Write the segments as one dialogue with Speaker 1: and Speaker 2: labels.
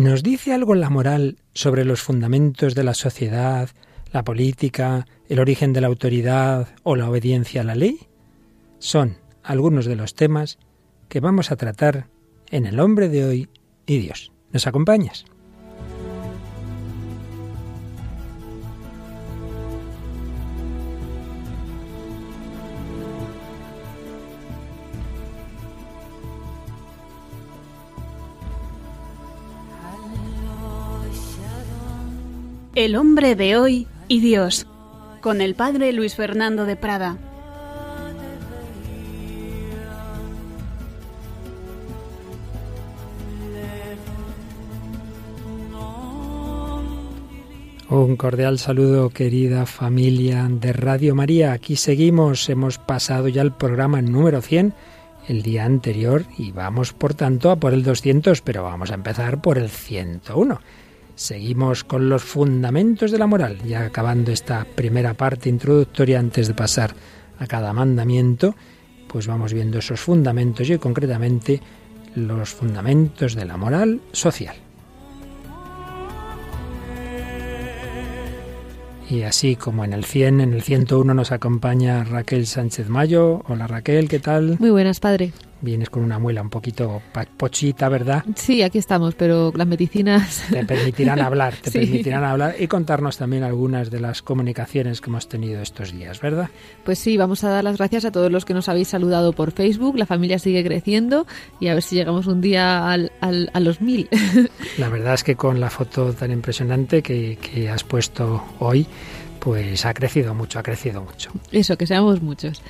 Speaker 1: ¿Nos dice algo la moral sobre los fundamentos de la sociedad, la política, el origen de la autoridad o la obediencia a la ley? Son algunos de los temas que vamos a tratar en El hombre de hoy y Dios. ¿Nos acompañas?
Speaker 2: El hombre de hoy y Dios, con el padre Luis Fernando de Prada.
Speaker 1: Un cordial saludo, querida familia de Radio María. Aquí seguimos, hemos pasado ya el programa número 100 el día anterior y vamos, por tanto, a por el 200, pero vamos a empezar por el 101. Seguimos con los fundamentos de la moral, ya acabando esta primera parte introductoria antes de pasar a cada mandamiento, pues vamos viendo esos fundamentos y concretamente los fundamentos de la moral social. Y así como en el 100, en el 101 nos acompaña Raquel Sánchez Mayo. Hola Raquel, ¿qué tal?
Speaker 3: Muy buenas, padre.
Speaker 1: Vienes con una muela un poquito pochita, ¿verdad?
Speaker 3: Sí, aquí estamos, pero las medicinas...
Speaker 1: Te permitirán hablar, te permitirán hablar y contarnos también algunas de las comunicaciones que hemos tenido estos días, ¿verdad?
Speaker 3: Pues sí, vamos a dar las gracias a todos los que nos habéis saludado por Facebook. La familia sigue creciendo y a ver si llegamos un día al, a los mil.
Speaker 1: La verdad es que con la foto tan impresionante que, que has puesto hoy, pues ha crecido mucho, ha crecido mucho.
Speaker 3: Eso, que seamos muchos.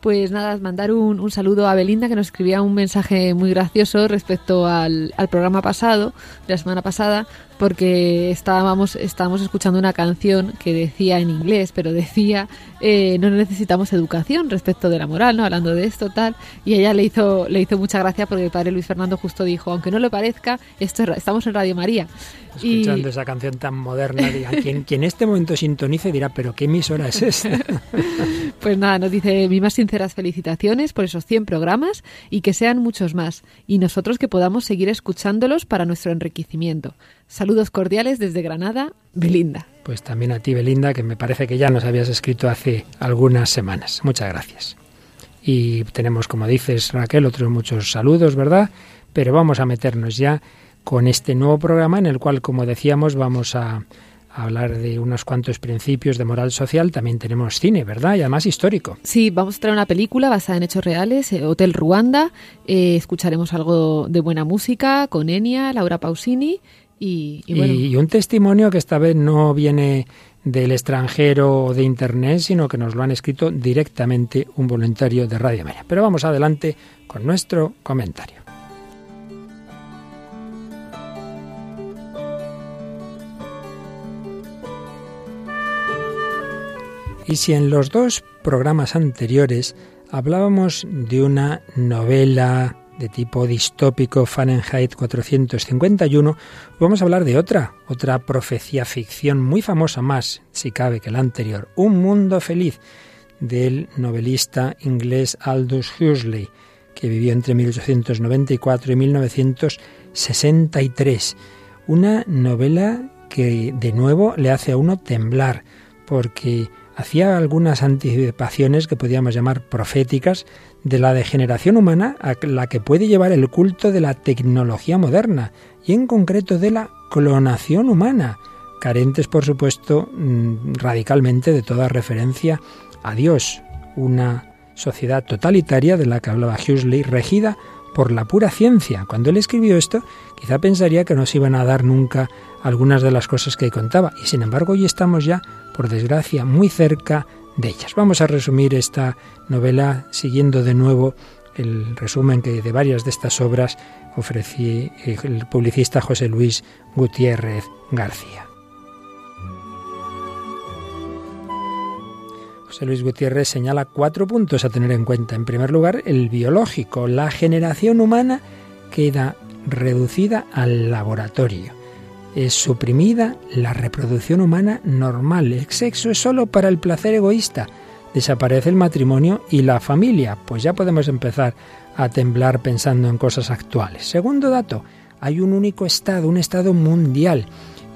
Speaker 3: Pues nada, mandar un, un, saludo a Belinda que nos escribía un mensaje muy gracioso respecto al, al programa pasado, de la semana pasada, porque estábamos, estábamos escuchando una canción que decía en inglés, pero decía eh, no necesitamos educación respecto de la moral, ¿no? Hablando de esto, tal. Y ella le hizo, le hizo mucha gracia porque el padre Luis Fernando justo dijo, aunque no le parezca, esto estamos en Radio María.
Speaker 1: Escuchando esa canción tan moderna, diga, quien, quien en este momento sintonice dirá, pero ¿qué emisora es esta?
Speaker 3: pues nada, nos dice mis más sinceras felicitaciones por esos 100 programas y que sean muchos más. Y nosotros que podamos seguir escuchándolos para nuestro enriquecimiento. Saludos cordiales desde Granada, Belinda.
Speaker 1: Pues también a ti, Belinda, que me parece que ya nos habías escrito hace algunas semanas. Muchas gracias. Y tenemos, como dices, Raquel, otros muchos saludos, ¿verdad? Pero vamos a meternos ya con este nuevo programa en el cual, como decíamos, vamos a, hablar de unos cuantos principios de moral social. También tenemos cine, ¿verdad? Y además histórico.
Speaker 3: Sí, vamos a traer una película basada en hechos reales, eh, Hotel Ruanda. Eh, escucharemos algo de buena música con Enia, Laura Pausini y,
Speaker 1: un testimonio que esta vez no viene del extranjero o de internet, sino que nos lo han escrito directamente un voluntario de Radio María. Pero vamos adelante con nuestro comentario. Y si en los dos programas anteriores hablábamos de una novela de tipo distópico Fahrenheit 451, vamos a hablar de otra, otra profecía ficción muy famosa más, si cabe, que la anterior, Un mundo feliz, del novelista inglés Aldous Huxley, que vivió entre 1894 y 1963. Una novela que de nuevo le hace a uno temblar, porque hacía algunas anticipaciones que podíamos llamar proféticas de la degeneración humana a la que puede llevar el culto de la tecnología moderna y en concreto de la clonación humana, carentes por supuesto mm, radicalmente de toda referencia a Dios, una sociedad totalitaria de la que hablaba Huxley, regida por la pura ciencia. Cuando él escribió esto, quizá pensaría que no se iban a dar nunca algunas de las cosas que contaba, y sin embargo hoy estamos ya, por desgracia, muy cerca de ellas. Vamos a resumir esta novela siguiendo de nuevo el resumen que de varias de estas obras ofrecí el publicista José Luis Gutiérrez García. José Luis Gutiérrez señala cuatro puntos a tener en cuenta. En primer lugar, el biológico. La generación humana queda reducida al laboratorio es suprimida la reproducción humana normal. El sexo es solo para el placer egoísta. Desaparece el matrimonio y la familia. Pues ya podemos empezar a temblar pensando en cosas actuales. Segundo dato, hay un único Estado, un Estado mundial,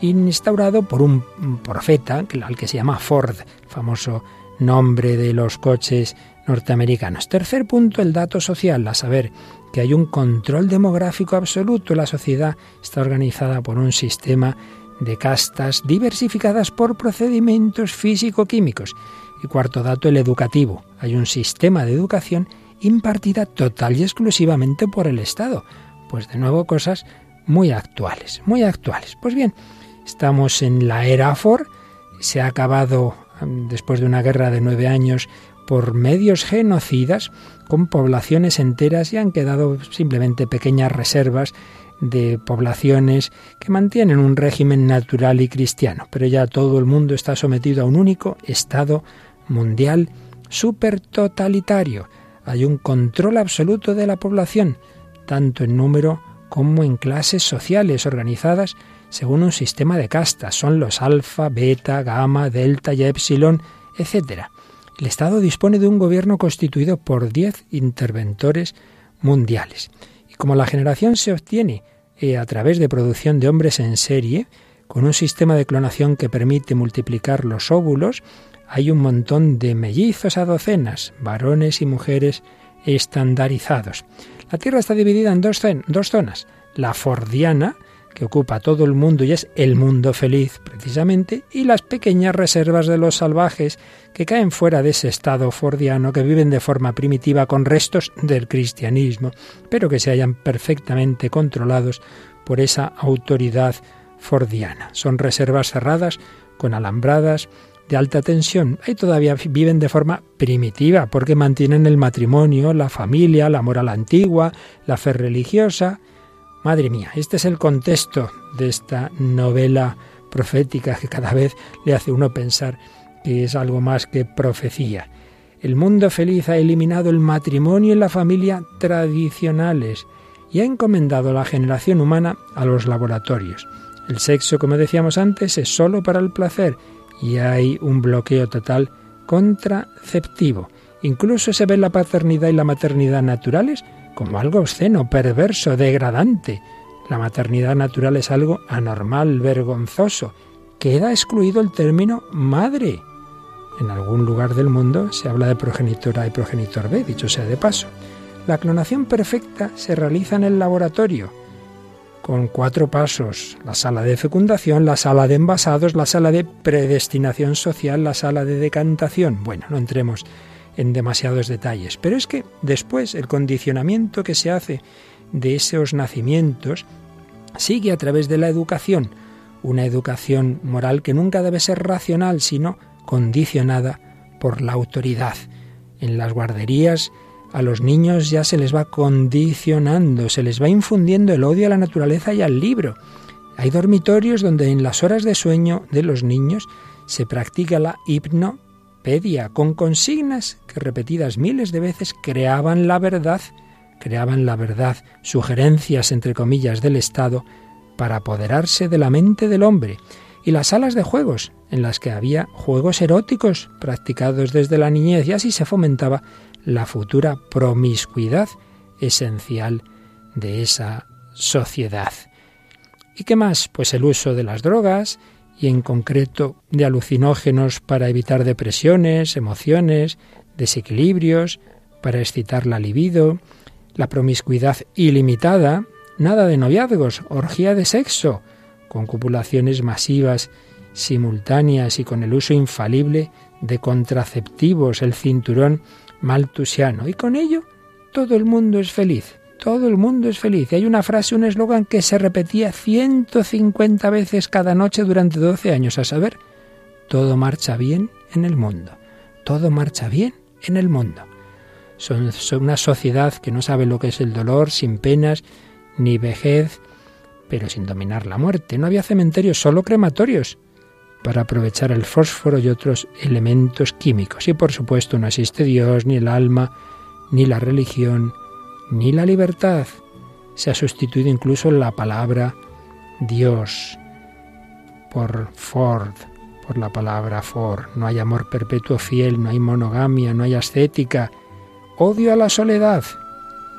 Speaker 1: instaurado por un profeta, al que se llama Ford, famoso nombre de los coches norteamericanos. Tercer punto, el dato social, a saber, que hay un control demográfico absoluto. La sociedad está organizada por un sistema de castas diversificadas por procedimientos físico-químicos. Y cuarto dato, el educativo. Hay un sistema de educación impartida total y exclusivamente por el Estado. Pues de nuevo cosas muy actuales, muy actuales. Pues bien, estamos en la era Ford, se ha acabado mm, después de una guerra de nueve años por medios genocidas con poblaciones enteras y han quedado simplemente pequeñas reservas de poblaciones que mantienen un régimen natural y cristiano, pero ya todo el mundo está sometido a un único Estado mundial super totalitario. Hay un control absoluto de la población, tanto en número como en clases sociales organizadas según un sistema de castas. Son los alfa, beta, gamma, delta y epsilon, etc. El Estado dispone de un gobierno constituido por diez interventores mundiales. Y como la generación se obtiene eh, a través de producción de hombres en serie, con un sistema de clonación que permite multiplicar los óvulos, hay un montón de mellizos a docenas, varones y mujeres estandarizados. La Tierra está dividida en dos, dos zonas, la fordiana, que ocupa todo el mundo y es el mundo feliz precisamente, y las pequeñas reservas de los salvajes que caen fuera de ese estado fordiano, que viven de forma primitiva con restos del cristianismo, pero que se hallan perfectamente controlados por esa autoridad fordiana. Son reservas cerradas con alambradas, de alta tensión. Ahí todavía viven de forma primitiva porque mantienen el matrimonio, la familia, la moral antigua, la fe religiosa. Madre mía, este es el contexto de esta novela profética que cada vez le hace uno pensar que es algo más que profecía. El mundo feliz ha eliminado el matrimonio y la familia tradicionales y ha encomendado la generación humana a los laboratorios. El sexo, como decíamos antes, es solo para el placer y hay un bloqueo total contraceptivo. Incluso se ve la paternidad y la maternidad naturales como algo obsceno, perverso, degradante. La maternidad natural es algo anormal, vergonzoso. Queda excluido el término madre. En algún lugar del mundo se habla de progenitora y progenitor B, dicho sea de paso. La clonación perfecta se realiza en el laboratorio con cuatro pasos, la sala de fecundación, la sala de envasados, la sala de predestinación social, la sala de decantación. Bueno, no entremos en demasiados detalles, pero es que después el condicionamiento que se hace de esos nacimientos sigue a través de la educación, una educación moral que nunca debe ser racional, sino condicionada por la autoridad. En las guarderías a los niños ya se les va condicionando, se les va infundiendo el odio a la naturaleza y al libro. Hay dormitorios donde en las horas de sueño de los niños se practica la hipnopedia con consignas que repetidas miles de veces creaban la verdad, creaban la verdad, sugerencias entre comillas del Estado para apoderarse de la mente del hombre y las salas de juegos, en las que había juegos eróticos practicados desde la niñez y así se fomentaba la futura promiscuidad esencial de esa sociedad. ¿Y qué más? Pues el uso de las drogas y en concreto de alucinógenos para evitar depresiones, emociones, desequilibrios, para excitar la libido, la promiscuidad ilimitada, nada de noviazgos, orgía de sexo, con copulaciones masivas, simultáneas y con el uso infalible de contraceptivos, el cinturón maltusiano. Y con ello todo el mundo es feliz. Todo el mundo es feliz. Y hay una frase, un eslogan que se repetía 150 veces cada noche durante 12 años, a saber, todo marcha bien en el mundo. Todo marcha bien en el mundo. Son, una sociedad que no sabe lo que es el dolor, sin penas, ni vejez, pero sin dominar la muerte. No había cementerios, solo crematorios para aprovechar el fósforo y otros elementos químicos. Y por supuesto no existe Dios, ni el alma, ni la religión, ni la libertad. Se ha sustituido incluso la palabra Dios por Ford, por la palabra Ford. No hay amor perpetuo fiel, no hay monogamia, no hay ascética. Odio a la soledad.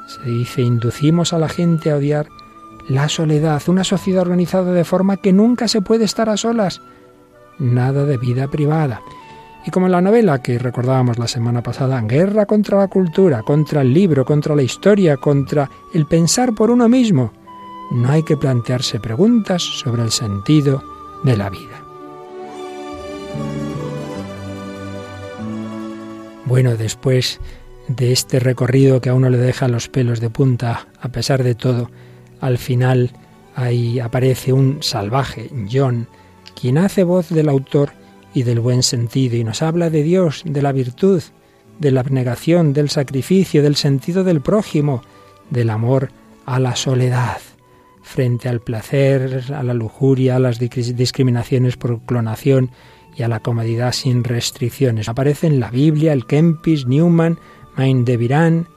Speaker 1: Se dice, inducimos a la gente a odiar la soledad, una sociedad organizada de forma que nunca se puede estar a solas. Nada de vida privada. Y como la novela que recordábamos la semana pasada, guerra contra la cultura, contra el libro, contra la historia, contra el pensar por uno mismo, no hay que plantearse preguntas sobre el sentido de la vida. Bueno, después de este recorrido que a uno le deja los pelos de punta, a pesar de todo, al final ahí aparece un salvaje, John, quien hace voz del autor y del buen sentido y nos habla de Dios, de la virtud, de la abnegación, del sacrificio, del sentido del prójimo, del amor a la soledad, frente al placer, a la lujuria, a las discriminaciones por clonación y a la comodidad sin restricciones. Aparece en la Biblia el Kempis, Newman, Main de Virán,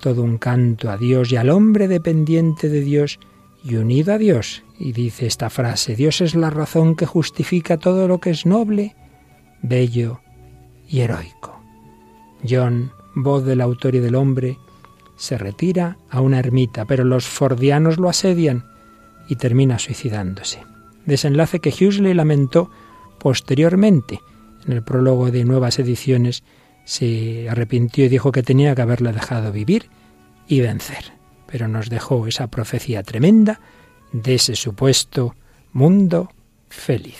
Speaker 1: todo un canto a Dios y al hombre dependiente de Dios y unido a Dios. Y dice esta frase, Dios es la razón que justifica todo lo que es noble, bello y heroico. John, voz del autor y del hombre, se retira a una ermita, pero los fordianos lo asedian y termina suicidándose. Desenlace que Huxley lamentó posteriormente. En el prólogo de nuevas ediciones se arrepintió y dijo que tenía que haberle dejado vivir y vencer pero nos dejó esa profecía tremenda de ese supuesto mundo feliz.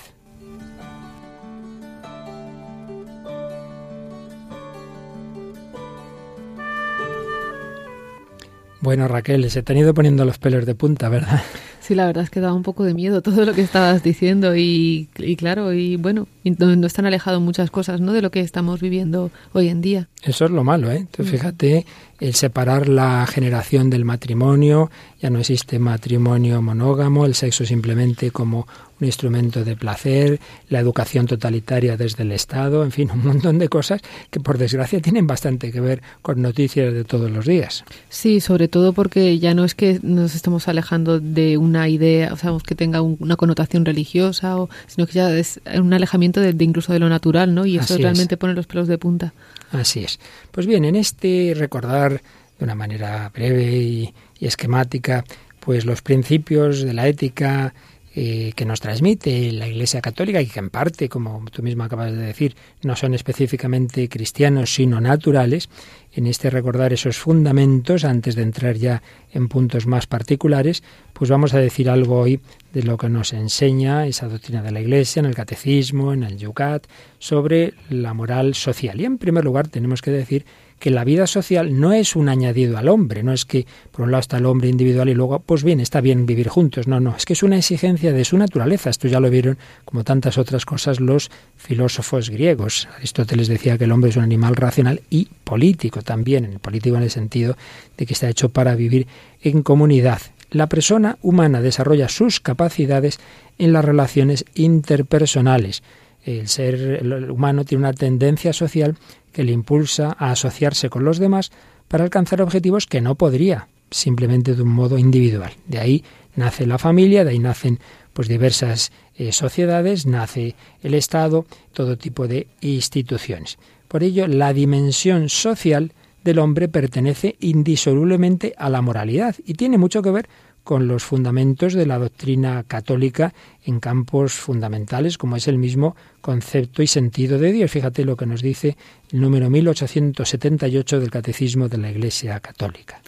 Speaker 1: Bueno, Raquel, se te han ido poniendo los pelos de punta, ¿verdad?
Speaker 3: Sí, la verdad es que daba un poco de miedo todo lo que estabas diciendo y, claro, y bueno, no, están alejados muchas cosas, ¿no? De lo que estamos viviendo hoy en día.
Speaker 1: Eso es lo malo, ¿eh? Mm. fíjate, el separar la generación del matrimonio, ya no existe matrimonio monógamo, el sexo simplemente como un instrumento de placer, la educación totalitaria desde el Estado, en fin, un montón de cosas que por desgracia tienen bastante que ver con noticias de todos los días.
Speaker 3: Sí, sobre todo porque ya no es que nos estemos alejando de una idea, o sea, que tenga una connotación religiosa, o, sino que ya es un alejamiento de, incluso de lo natural, ¿no? Y eso realmente pone los pelos de punta.
Speaker 1: Así es. Pues bien, en este recordar de una manera breve y esquemática, pues los principios de la ética, eh, que nos transmite la Iglesia Católica y que en parte, como tú mismo acabas de decir, no son específicamente cristianos, sino naturales, en este recordar esos fundamentos, antes de entrar ya en puntos más particulares, pues vamos a decir algo hoy de lo que nos enseña esa doctrina de la Iglesia en el Catecismo, en el Yucat, sobre la moral social. Y en primer lugar tenemos que decir que la vida social no es un añadido al hombre, no es que por un lado está el hombre individual y luego, pues bien, está bien vivir juntos, no, no, es que es una exigencia de su naturaleza, esto ya lo vieron como tantas otras cosas los filósofos griegos. Aristóteles decía que el hombre es un animal racional y político también, en el político en el sentido de que está hecho para vivir en comunidad. La persona humana desarrolla sus capacidades en las relaciones interpersonales. El ser humano tiene una tendencia social que le impulsa a asociarse con los demás para alcanzar objetivos que no podría simplemente de un modo individual. De ahí nace la familia, de ahí nacen pues diversas eh, sociedades, nace el Estado, todo tipo de instituciones. Por ello, la dimensión social del hombre pertenece indisolublemente a la moralidad y tiene mucho que ver con los fundamentos de la doctrina católica en campos fundamentales, como es el mismo concepto y sentido de Dios. Fíjate lo que nos dice el número 1878 del Catecismo de la Iglesia Católica.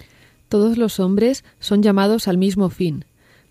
Speaker 3: Todos los hombres son llamados al mismo fin,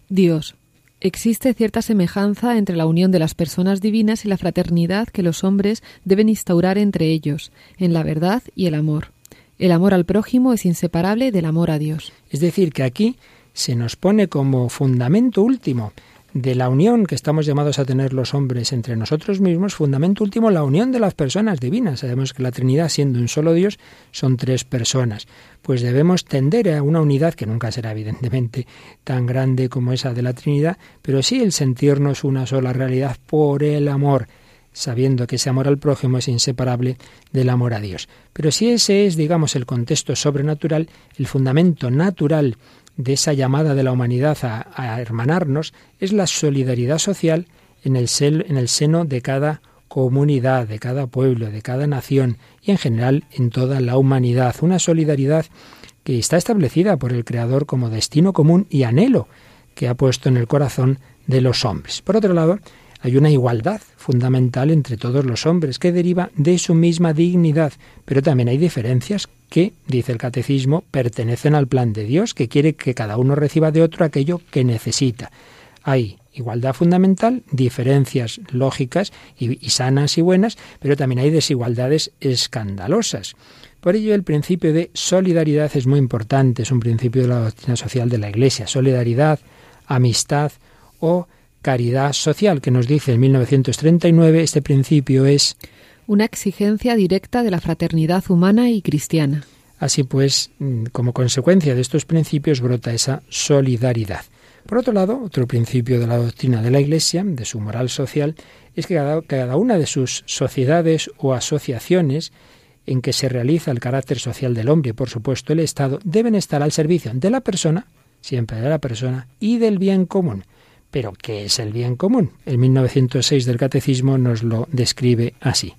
Speaker 3: Dios. Existe cierta semejanza entre la unión de las personas divinas y la fraternidad que los hombres deben instaurar entre ellos, en la verdad y el amor. El amor al prójimo es inseparable del amor a Dios.
Speaker 1: Es decir, que aquí se nos pone como fundamento último de la unión que estamos llamados a tener los hombres entre nosotros mismos, fundamento último, la unión de las personas divinas. Sabemos que la Trinidad, siendo un solo Dios, son tres personas. Pues debemos tender a una unidad que nunca será evidentemente tan grande como esa de la Trinidad, pero sí el sentirnos una sola realidad por el amor sabiendo que ese amor al prójimo es inseparable del amor a Dios. Pero si ese es, digamos, el contexto sobrenatural, el fundamento natural de esa llamada de la humanidad a, hermanarnos es la solidaridad social en el, en el seno de cada comunidad, de cada pueblo, de cada nación y en general en toda la humanidad. Una solidaridad que está establecida por el Creador como destino común y anhelo que ha puesto en el corazón de los hombres. Por otro lado, hay una igualdad fundamental entre todos los hombres que deriva de su misma dignidad, pero también hay diferencias que, dice el catecismo, pertenecen al plan de Dios, que quiere que cada uno reciba de otro aquello que necesita. Hay igualdad fundamental, diferencias lógicas y, sanas y buenas, pero también hay desigualdades escandalosas. Por ello, el principio de solidaridad es muy importante, es un principio de la doctrina social de la Iglesia. Solidaridad, amistad o caridad social, que nos dice en 1939, este principio es
Speaker 3: una exigencia directa de la fraternidad humana y cristiana.
Speaker 1: Así pues, mm, como consecuencia de estos principios brota esa solidaridad. Por otro lado, otro principio de la doctrina de la Iglesia, de su moral social, es que cada, cada una de sus sociedades o asociaciones en que se realiza el carácter social del hombre y, por supuesto, el Estado, deben estar al servicio de la persona, siempre de la persona, y del bien común. Pero, ¿qué es el bien común? El 1906 del Catecismo nos lo describe así.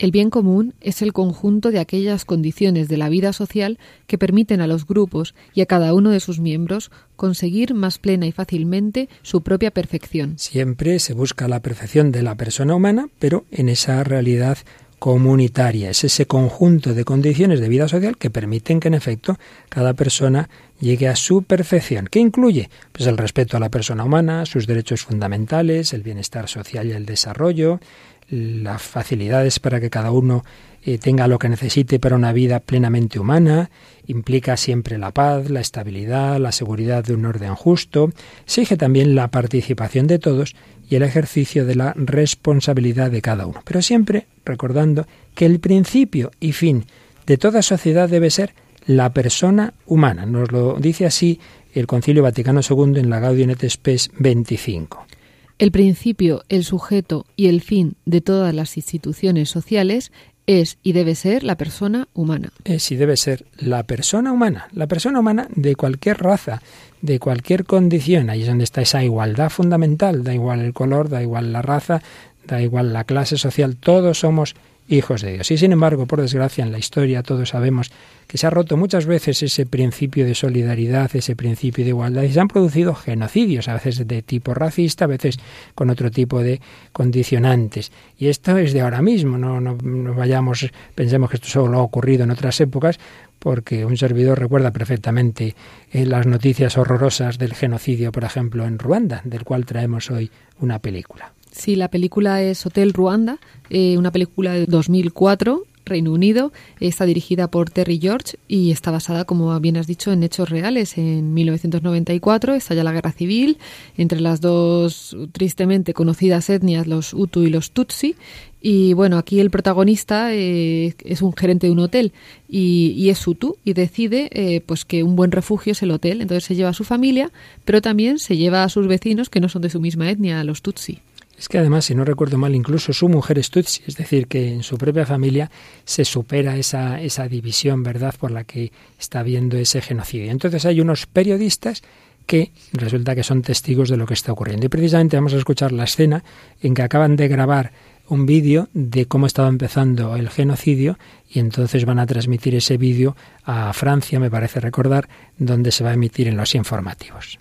Speaker 3: El bien común es el conjunto de aquellas condiciones de la vida social que permiten a los grupos y a cada uno de sus miembros conseguir más plena y fácilmente su propia perfección.
Speaker 1: Siempre se busca la perfección de la persona humana, pero en esa realidad comunitaria. Es ese conjunto de condiciones de vida social que permiten que, en efecto, cada persona llegue a su perfección. ¿Qué incluye? Pues el respeto a la persona humana, sus derechos fundamentales, el bienestar social y el desarrollo, las facilidades para que cada uno eh, tenga lo que necesite para una vida plenamente humana, implica siempre la paz, la estabilidad, la seguridad de un orden justo, exige también la participación de todos y el ejercicio de la responsabilidad de cada uno. Pero siempre recordando que el principio y fin de toda sociedad debe ser la persona humana. Nos lo dice así el Concilio Vaticano II en la Gaudium et Spes 25.
Speaker 3: El principio, el sujeto y el fin de todas las instituciones sociales es y debe ser la persona humana.
Speaker 1: Es y debe ser la persona humana, la persona humana de cualquier raza, de cualquier condición. Ahí es donde está esa igualdad fundamental. Da igual el color, da igual la raza, da igual la clase social. Todos somos hijos de Dios. Y sin embargo, por desgracia, en la historia todos sabemos que se ha roto muchas veces ese principio de solidaridad, ese principio de igualdad, y se han producido genocidios, a veces de tipo racista, a veces con otro tipo de condicionantes. Y esto es de ahora mismo, no, no, vayamos, pensemos que esto solo ha ocurrido en otras épocas, porque un servidor recuerda perfectamente eh, las noticias horrorosas del genocidio, por ejemplo, en Ruanda, del cual traemos hoy una película.
Speaker 3: Sí, la película es Hotel Ruanda, eh, una película de 2004 Reino Unido. Está dirigida por Terry George y está basada, como bien has dicho, en hechos reales. En 1994 estalla la guerra civil entre las dos tristemente conocidas etnias, los Hutu y los Tutsi. Y bueno, aquí el protagonista eh, es un gerente de un hotel y, es Hutu y decide eh, pues que un buen refugio es el hotel. Entonces se lleva a su familia, pero también se lleva a sus vecinos que no son de su misma etnia, los Tutsi.
Speaker 1: Es que además, si no recuerdo mal, incluso su mujer es es decir, que en su propia familia se supera esa, esa división, ¿verdad?, por la que está habiendo ese genocidio. Entonces hay unos periodistas que resulta que son testigos de lo que está ocurriendo. Y precisamente vamos a escuchar la escena en que acaban de grabar un vídeo de cómo estaba empezando el genocidio y entonces van a transmitir ese vídeo a Francia, me parece recordar, donde se va a emitir en los informativos.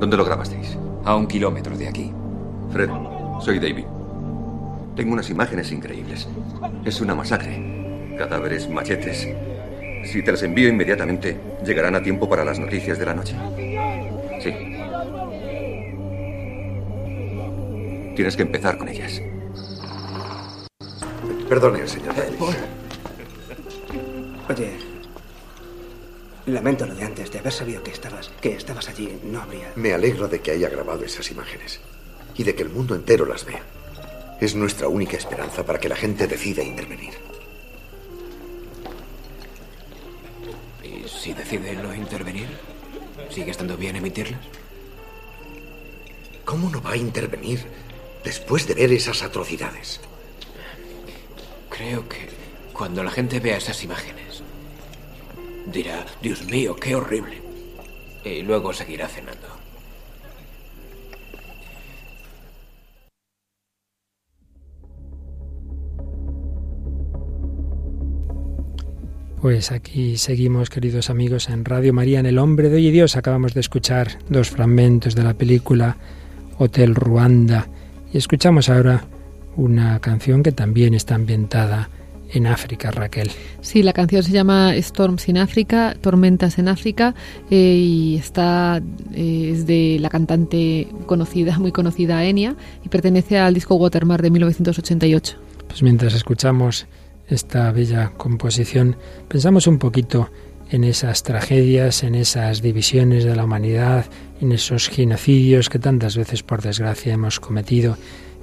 Speaker 4: ¿Dónde lo grabasteis?
Speaker 5: A un kilómetro de aquí.
Speaker 4: Fred, soy David. Tengo unas imágenes increíbles. Es una masacre. Cadáveres, machetes. Si te las envío inmediatamente, llegarán a tiempo para las noticias de la noche. Sí. Tienes que empezar con ellas.
Speaker 6: Perdone, señor Oye, lamento lo de antes, de haber sabido que estabas, que estabas allí, no habría...
Speaker 7: Me alegro de que haya grabado esas imágenes y de que el mundo entero las vea. Es nuestra única esperanza para que la gente decida intervenir.
Speaker 5: ¿Y si decide no intervenir? ¿Sigue estando bien emitirlas?
Speaker 7: ¿Cómo no va a intervenir después de ver esas atrocidades?
Speaker 5: Creo que cuando la gente vea esas imágenes, dirá, Dios mío, qué horrible. Y luego seguirá cenando.
Speaker 1: Pues aquí seguimos, queridos amigos, en Radio María, en El Hombre de Hoy y Dios. Acabamos de escuchar dos fragmentos de la película Hotel Ruanda y escuchamos ahora una canción que también está ambientada en África, Raquel.
Speaker 3: Sí, la canción se llama Storms in África, Tormentas en África, eh, y está eh, es de la cantante conocida, muy conocida Enya, y pertenece al disco Watermark de 1988.
Speaker 1: Pues mientras escuchamos esta bella composición, pensamos un poquito en esas tragedias, en esas divisiones de la humanidad, en esos genocidios que tantas veces por desgracia hemos cometido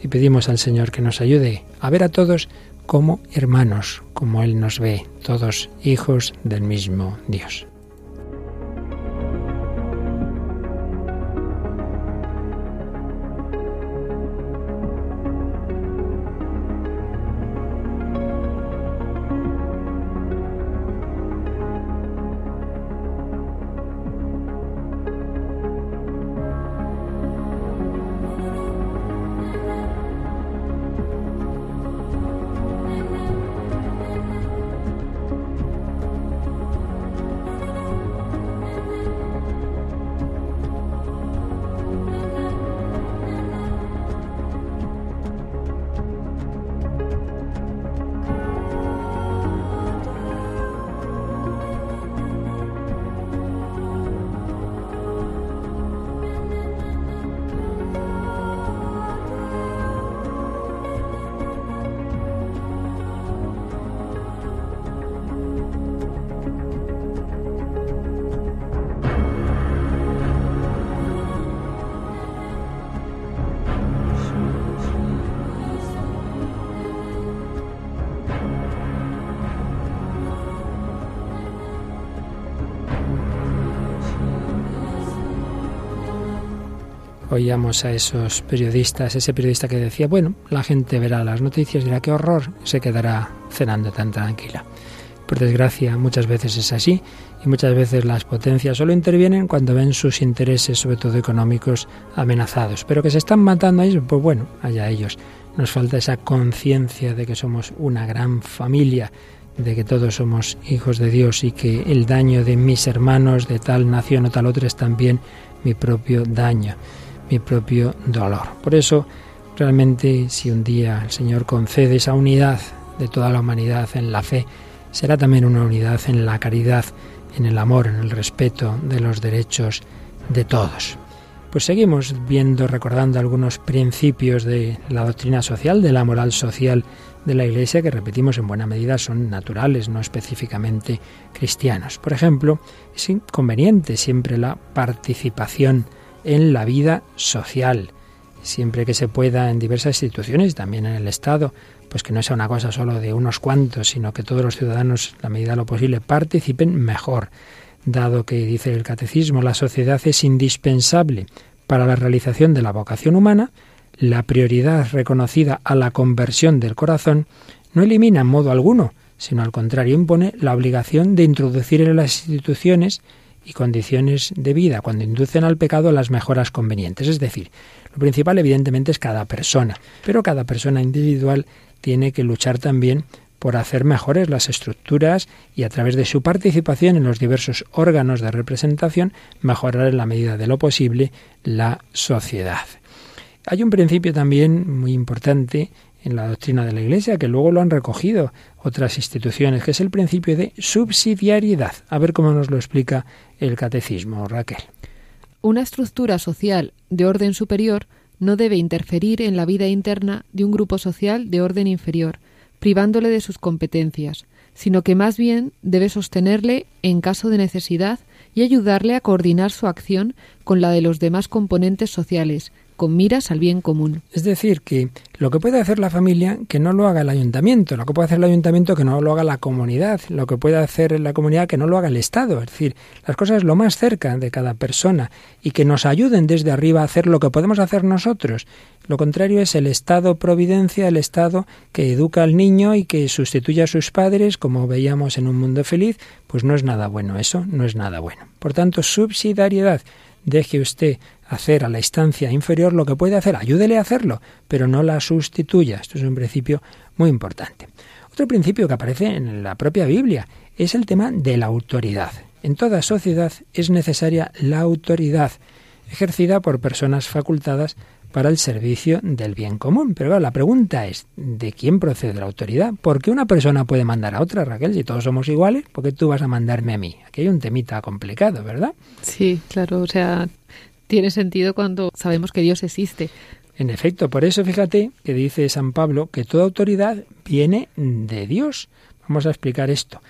Speaker 1: y pedimos al Señor que nos ayude a ver a todos como hermanos, como Él nos ve, todos hijos del mismo Dios. Oíamos a esos periodistas, ese periodista que decía, bueno, la gente verá las noticias, dirá qué horror, se quedará cenando tan tranquila. Por desgracia, muchas veces es así y muchas veces las potencias solo intervienen cuando ven sus intereses, sobre todo económicos, amenazados. Pero que se están matando a ellos, pues bueno, allá ellos. Nos falta esa conciencia de que somos una gran familia, de que todos somos hijos de Dios y que el daño de mis hermanos de tal nación o tal otra es también mi propio daño mi propio dolor. Por eso, realmente, si un día el Señor concede esa unidad de toda la humanidad en la fe, será también una unidad en la caridad, en el amor, en el respeto de los derechos de todos. Pues seguimos viendo, recordando algunos principios de la doctrina social, de la moral social de la Iglesia, que repetimos en buena medida son naturales, no específicamente cristianos. Por ejemplo, es inconveniente siempre la participación en la vida social, siempre que se pueda en diversas instituciones, también en el Estado, pues que no sea una cosa solo de unos cuantos, sino que todos los ciudadanos, la medida de lo posible, participen mejor. Dado que, dice el catecismo, la sociedad es indispensable para la realización de la vocación humana, la prioridad reconocida a la conversión del corazón no elimina en modo alguno, sino al contrario impone la obligación de introducir en las instituciones y condiciones de vida, cuando inducen al pecado las mejoras convenientes. Es decir, lo principal evidentemente es cada persona, pero cada persona individual tiene que luchar también por hacer mejores las estructuras y a través de su participación en los diversos órganos de representación mejorar en la medida de lo posible la sociedad. Hay un principio también muy importante en la doctrina de la Iglesia, que luego lo han recogido otras instituciones, que es el principio de subsidiariedad. A ver cómo nos lo explica el catecismo, Raquel.
Speaker 3: Una estructura social de orden superior no debe interferir en la vida interna de un grupo social de orden inferior, privándole de sus competencias, sino que más bien debe sostenerle en caso de necesidad y ayudarle a coordinar su acción con la de los demás componentes sociales, con miras al bien común.
Speaker 1: Es decir, que lo que puede hacer la familia, que no lo haga el ayuntamiento, lo que puede hacer el ayuntamiento, que no lo haga la comunidad, lo que puede hacer la comunidad, que no lo haga el Estado. Es decir, las cosas lo más cerca de cada persona y que nos ayuden desde arriba a hacer lo que podemos hacer nosotros. Lo contrario es el Estado providencia, el Estado que educa al niño y que sustituye a sus padres, como veíamos en un mundo feliz, pues no es nada bueno, eso no es nada bueno. Por tanto, subsidiariedad. Deje usted hacer a la instancia inferior lo que puede hacer, ayúdele a hacerlo, pero no la sustituya. Esto es un principio muy importante. Otro principio que aparece en la propia Biblia es el tema de la autoridad. En toda sociedad es necesaria la autoridad ejercida por personas facultadas para el servicio del bien común. Pero la pregunta es, ¿de quién procede la autoridad? ¿Por qué una persona puede mandar a otra, Raquel? Si todos somos iguales, ¿por qué tú vas a mandarme a mí? Aquí hay un temita complicado, ¿verdad?
Speaker 3: Sí, claro, o sea, tiene sentido cuando sabemos que Dios existe.
Speaker 1: En efecto, por eso fíjate que dice San Pablo que toda autoridad viene de Dios. Vamos a explicar esto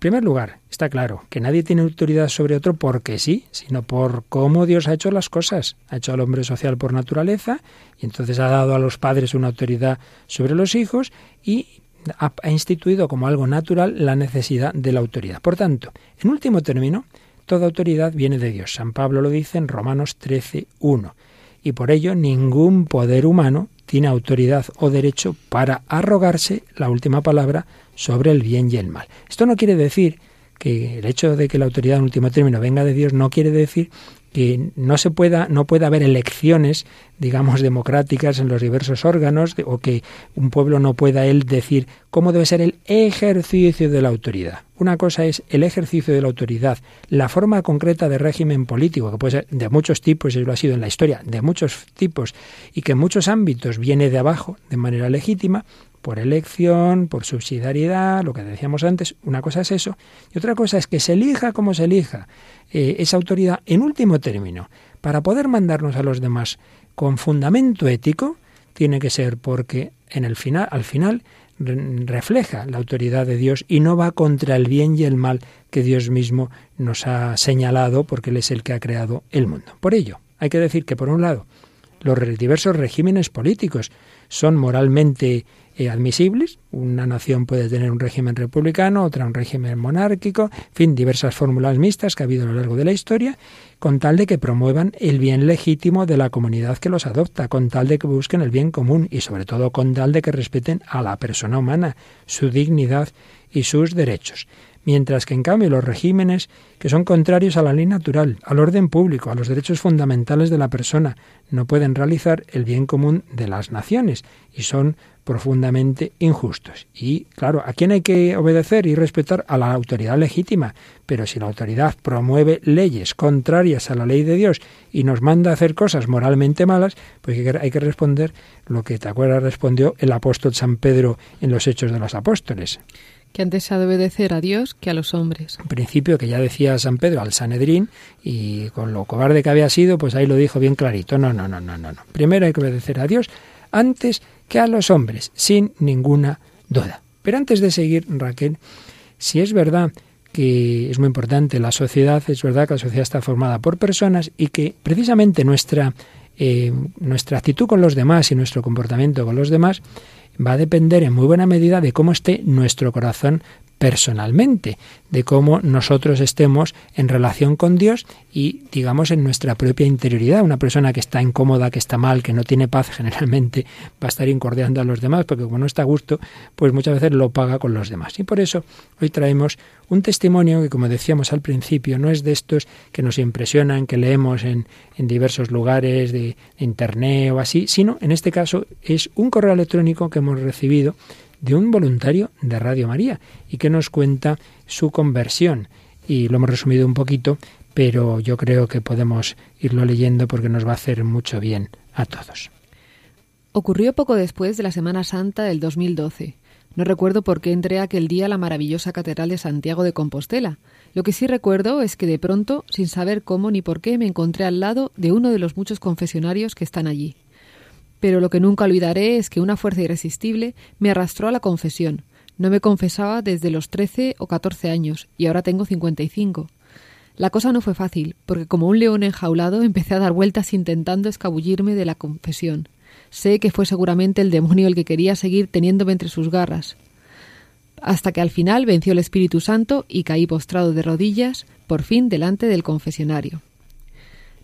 Speaker 1: primer lugar, está claro que nadie tiene autoridad sobre otro porque sí, sino por cómo Dios ha hecho las cosas. Ha hecho al hombre social por naturaleza y entonces ha dado a los padres una autoridad sobre los hijos y ha, instituido como algo natural la necesidad de la autoridad. Por tanto, en último término, toda autoridad viene de Dios. San Pablo lo dice en Romanos 13, 1. Y por ello ningún poder humano tiene autoridad o derecho para arrogarse la última palabra sobre el bien y el mal. Esto no quiere decir que el hecho de que la autoridad en último término venga de Dios no quiere decir que no se pueda no pueda haber elecciones digamos democráticas en los diversos órganos o que un pueblo no pueda él decir cómo debe ser el ejercicio de la autoridad. Una cosa es el ejercicio de la autoridad, la forma concreta de régimen político que puede ser de muchos tipos y lo ha sido en la historia, de muchos tipos y que en muchos ámbitos viene de abajo de manera legítima, por elección, por subsidiariedad, lo que decíamos antes, una cosa es eso, y otra cosa es que se elija como se elija eh, esa autoridad en último término, para poder mandarnos a los demás con fundamento ético, tiene que ser porque en el final, al final refleja la autoridad de Dios y no va contra el bien y el mal que Dios mismo nos ha señalado porque Él es el que ha creado el mundo. Por ello, hay que decir que, por un lado, los diversos regímenes políticos son moralmente eh, admisibles. Una nación puede tener un régimen republicano, otra un régimen monárquico, en fin, diversas fórmulas mixtas que ha habido a lo largo de la historia, con tal de que promuevan el bien legítimo de la comunidad que los adopta, con tal de que busquen el bien común y sobre todo con tal de que respeten a la persona humana, su dignidad y sus derechos mientras que en cambio los regímenes que son contrarios a la ley natural, al orden público, a los derechos fundamentales de la persona, no pueden realizar el bien común de las naciones y son profundamente injustos. Y claro, ¿a quién hay que obedecer y respetar? A la autoridad legítima. Pero si la autoridad promueve leyes contrarias a la ley de Dios y nos manda a hacer cosas moralmente malas, pues hay que responder lo que te acuerdas respondió el apóstol San Pedro en los Hechos de los Apóstoles
Speaker 3: que antes ha de obedecer a Dios que a los hombres.
Speaker 1: Principio que ya decía San Pedro al Sanedrín y con lo cobarde que había sido, pues ahí lo dijo bien clarito. No, no, no, no, no, no. Primero hay que obedecer a Dios antes que a los hombres, sin ninguna duda. Pero antes de seguir, Raquel, si es verdad que es muy importante la sociedad, es verdad que la sociedad está formada por personas y que precisamente nuestra, eh, nuestra actitud con los demás y nuestro comportamiento con los demás va a depender en muy buena medida de cómo esté nuestro corazón personalmente, de cómo nosotros estemos en relación con Dios y, digamos, en nuestra propia interioridad. Una persona que está incómoda, que está mal, que no tiene paz, generalmente va a estar incordiando a los demás, porque como no está a gusto, pues muchas veces lo paga con los demás. Y por eso hoy traemos un testimonio que, como decíamos al principio, no es de estos que nos impresionan, que leemos en, en diversos lugares de internet o así, sino, en este caso, es un correo electrónico que hemos recibido de un voluntario de Radio María y que nos cuenta su conversión. Y lo hemos resumido un poquito, pero yo creo que podemos irlo leyendo porque nos va a hacer mucho bien a todos.
Speaker 3: Ocurrió poco después de la Semana Santa del 2012. No recuerdo por qué entré aquel día a la maravillosa Catedral de Santiago de Compostela. Lo que sí recuerdo es que de pronto, sin saber cómo ni por qué, me encontré al lado de uno de los muchos confesionarios que están allí pero lo que nunca olvidaré es que una fuerza irresistible me arrastró a la confesión. No me confesaba desde los trece o catorce años y ahora tengo cincuenta y cinco. La cosa no fue fácil, porque como un león enjaulado empecé a dar vueltas intentando escabullirme de la confesión. Sé que fue seguramente el demonio el que quería seguir teniéndome entre sus garras. Hasta que al final venció el Espíritu Santo y caí postrado de rodillas, por fin delante del confesionario.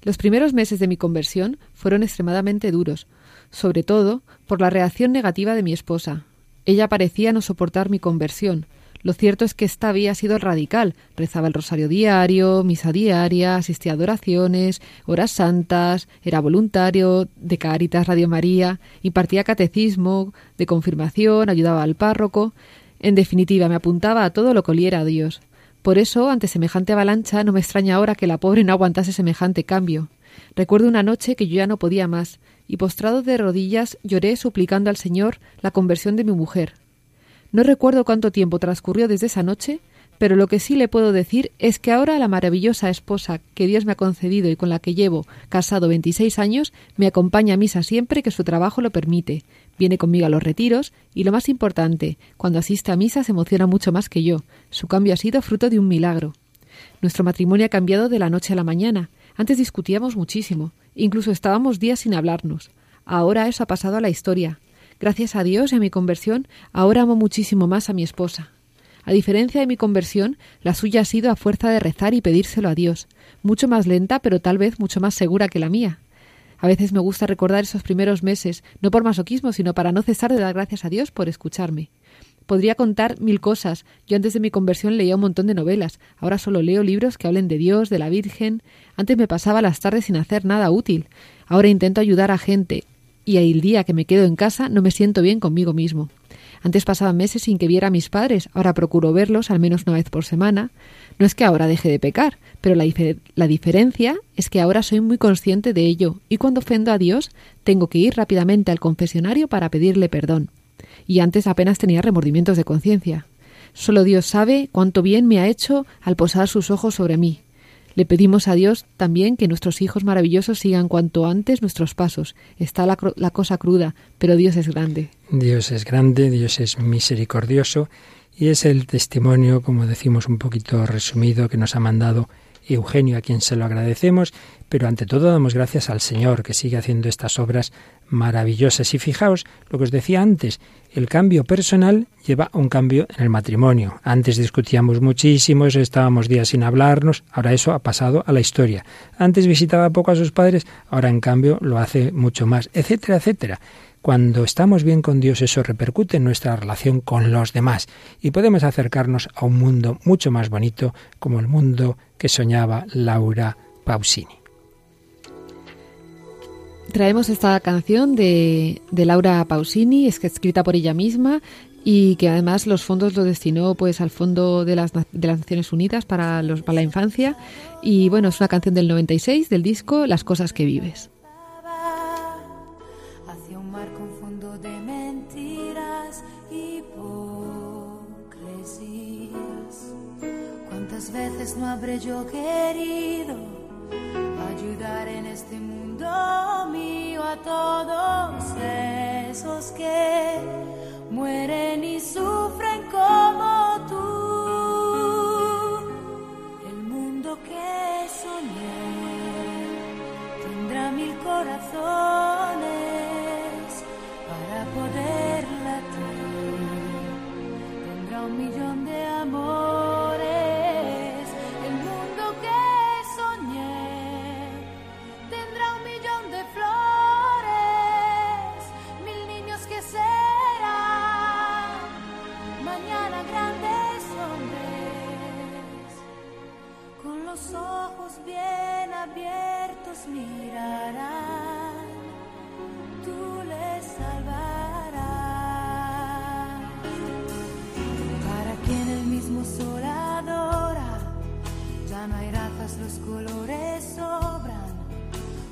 Speaker 3: Los primeros meses de mi conversión fueron extremadamente duros, sobre todo por la reacción negativa de mi esposa. Ella parecía no soportar mi conversión, lo cierto es que esta había sido radical. Rezaba el rosario diario, misa diaria, asistía a adoraciones, horas santas, era voluntario de Caritas Radio María, impartía catecismo, de confirmación, ayudaba al párroco. En definitiva, me apuntaba a todo lo que oliera a Dios. Por eso, ante semejante avalancha, no me extraña ahora que la pobre no aguantase semejante cambio. Recuerdo una noche que yo ya no podía más, y postrado de rodillas lloré suplicando al Señor la conversión de mi mujer. No recuerdo cuánto tiempo transcurrió desde esa noche, pero lo que sí le puedo decir es que ahora la maravillosa esposa que Dios me ha concedido y con la que llevo casado 26 años me acompaña a misa siempre que su trabajo lo permite, viene conmigo a los retiros y lo más importante, cuando asiste a misa se emociona mucho más que yo. Su cambio ha sido fruto de un milagro. Nuestro matrimonio ha cambiado de la noche a la mañana. Antes discutíamos muchísimo, incluso estábamos días sin hablarnos. Ahora eso ha pasado a la historia. Gracias a Dios y a mi conversión, ahora amo muchísimo más a mi esposa. A diferencia de mi conversión, la suya ha sido a fuerza de rezar y pedírselo a Dios, mucho más lenta, pero tal vez mucho más segura que la mía. A veces me gusta recordar esos primeros meses, no por masoquismo, sino para no cesar de dar gracias a Dios por escucharme. Podría contar mil cosas. Yo antes de mi conversión leía un montón de novelas. Ahora solo leo libros que hablen de Dios, de la Virgen. Antes me pasaba las tardes sin hacer nada útil. Ahora intento ayudar a gente, y el día que me quedo en casa no me siento bien conmigo mismo. Antes pasaba meses sin que viera a mis padres, ahora procuro verlos al menos una vez por semana. No es que ahora deje de pecar, pero la, la, diferencia es que ahora soy muy consciente de ello y cuando ofendo a Dios tengo que ir rápidamente al confesionario para pedirle perdón. Y antes apenas tenía remordimientos de conciencia. Solo Dios sabe cuánto bien me ha hecho al posar sus ojos sobre mí, le pedimos a Dios también que nuestros hijos maravillosos sigan cuanto antes nuestros pasos. Está la, la, cosa cruda, pero Dios es grande.
Speaker 1: Dios es grande, Dios es misericordioso y es el testimonio, como decimos un poquito resumido, que nos ha mandado Eugenio, a quien se lo agradecemos, pero ante todo damos gracias al Señor, que sigue haciendo estas obras maravillosas. Y fijaos lo que os decía antes, el cambio personal lleva a un cambio en el matrimonio. Antes discutíamos muchísimo, estábamos días sin hablarnos, ahora eso ha pasado a la historia. Antes visitaba poco a sus padres, ahora en cambio lo hace mucho más, etcétera, etcétera. Cuando estamos bien con Dios, eso repercute en nuestra relación con los demás y podemos acercarnos a un mundo mucho más bonito como el mundo que soñaba Laura Pausini.
Speaker 3: Traemos esta canción de, Laura Pausini, es que escrita por ella misma y que además los fondos lo destinó pues al Fondo de las, de las Naciones Unidas para, los, para la Infancia y bueno, es una canción del 96 del disco Las cosas que vives.
Speaker 8: Veces no habré yo querido ayudar en este mundo mío a todos esos que mueren y sufren como tú. El mundo que soñé tendrá mil corazones para poder latir, tendrá un millón de amores. Los colores sobran,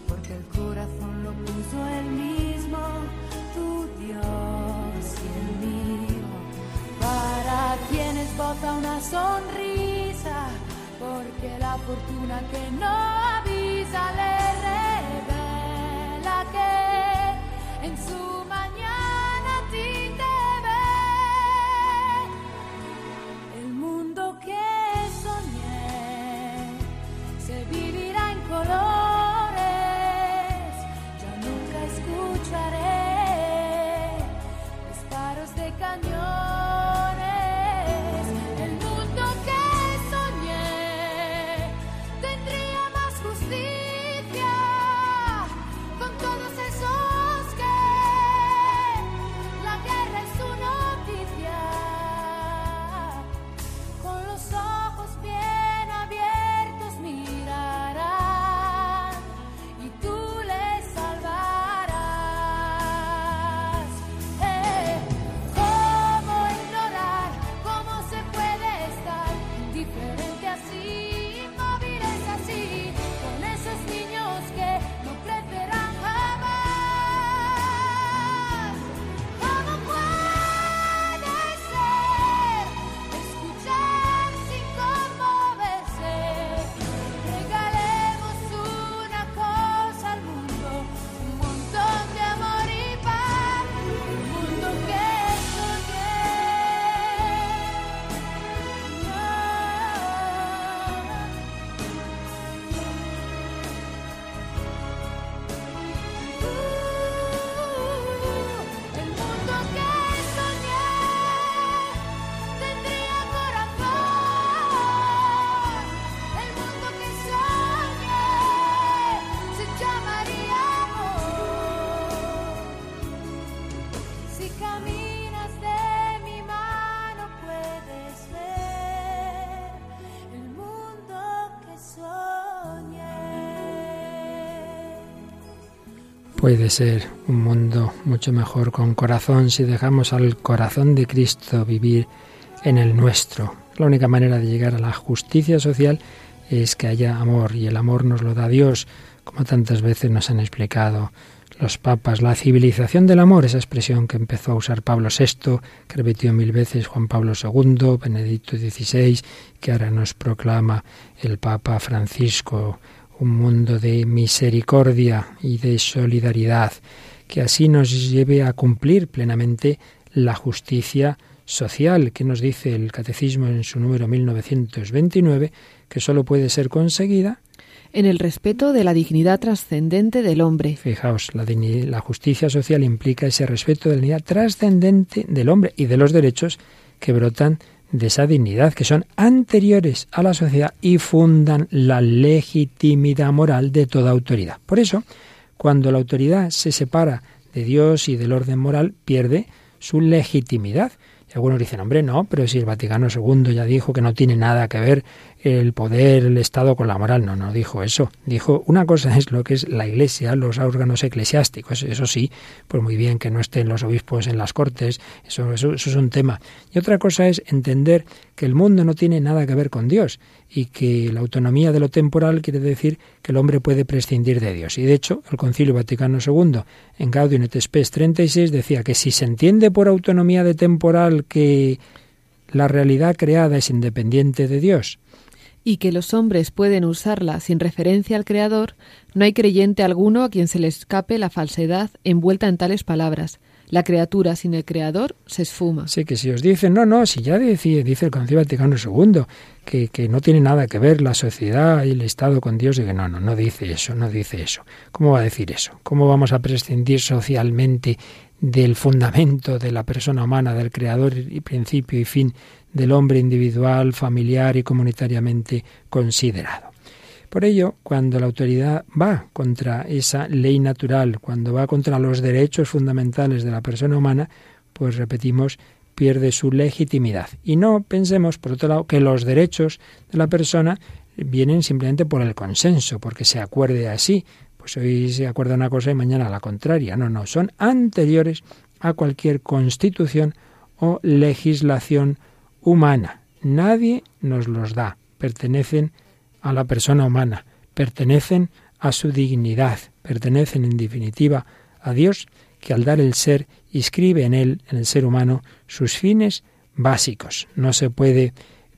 Speaker 8: porque el corazón lo puso el mismo, tu Dios y el mío. Para quienes bota una sonrisa, porque la fortuna que no avisa le
Speaker 1: puede ser un mundo mucho mejor con corazón si dejamos al corazón de Cristo vivir en el nuestro. La única manera de llegar a la justicia social es que haya amor y el amor nos lo da Dios, como tantas veces nos han explicado los papas. La civilización del amor, esa expresión que empezó a usar Pablo VI, que repitió mil veces Juan Pablo II, Benedicto XVI, que ahora nos proclama el Papa Francisco, un mundo de misericordia y de solidaridad, que así nos lleve a cumplir plenamente la justicia social, que nos dice el Catecismo en su número 1929, que solo puede ser conseguida
Speaker 3: en el respeto de la dignidad trascendente del hombre.
Speaker 1: Fijaos, la, la justicia social implica ese respeto de la dignidad trascendente del hombre y de los derechos que brotan de esa dignidad, que son anteriores a la sociedad y fundan la legitimidad moral de toda autoridad. Por eso, cuando la autoridad se separa de Dios y del orden moral, pierde su legitimidad. Y algunos dicen, hombre, no, pero si el Vaticano II ya dijo que no tiene nada que ver el poder, el Estado con la moral. No, no dijo eso. Dijo, una cosa es lo que es la Iglesia, los órganos eclesiásticos. Eso sí, pues muy bien que no estén los obispos en las cortes, eso, eso, eso es un tema. Y otra cosa es entender que el mundo no tiene nada que ver con Dios y que la autonomía de lo temporal quiere decir que el hombre puede prescindir de Dios. Y de hecho, el Concilio Vaticano II, en Gaudium et Spes 36, decía que si se entiende por autonomía de temporal que la realidad creada es independiente de Dios,
Speaker 3: y que los hombres pueden usarla sin referencia al Creador, no hay creyente alguno a quien se le escape la falsedad envuelta en tales palabras. La criatura sin el Creador se esfuma.
Speaker 1: Sí, que si os dicen, no, no, si ya dice, dice el Concilio Vaticano II, que, que, no tiene nada que ver la sociedad y el Estado con Dios, y que no, no, no dice eso, no dice eso. ¿Cómo va a decir eso? ¿Cómo vamos a prescindir socialmente del fundamento de la persona humana, del Creador y principio y fin del hombre individual, familiar y comunitariamente considerado. Por ello, cuando la autoridad va contra esa ley natural, cuando va contra los derechos fundamentales de la persona humana, pues repetimos, pierde su legitimidad. Y no pensemos, por otro lado, que los derechos de la persona vienen simplemente por el consenso, porque se acuerde así. Pues hoy se acuerda una cosa y mañana la contraria. No, no, son anteriores a cualquier constitución o legislación humana. Nadie nos los da. Pertenecen a la persona humana, pertenecen a su dignidad, pertenecen en definitiva a Dios que al dar el ser inscribe en él, en el ser humano, sus fines básicos. No se puede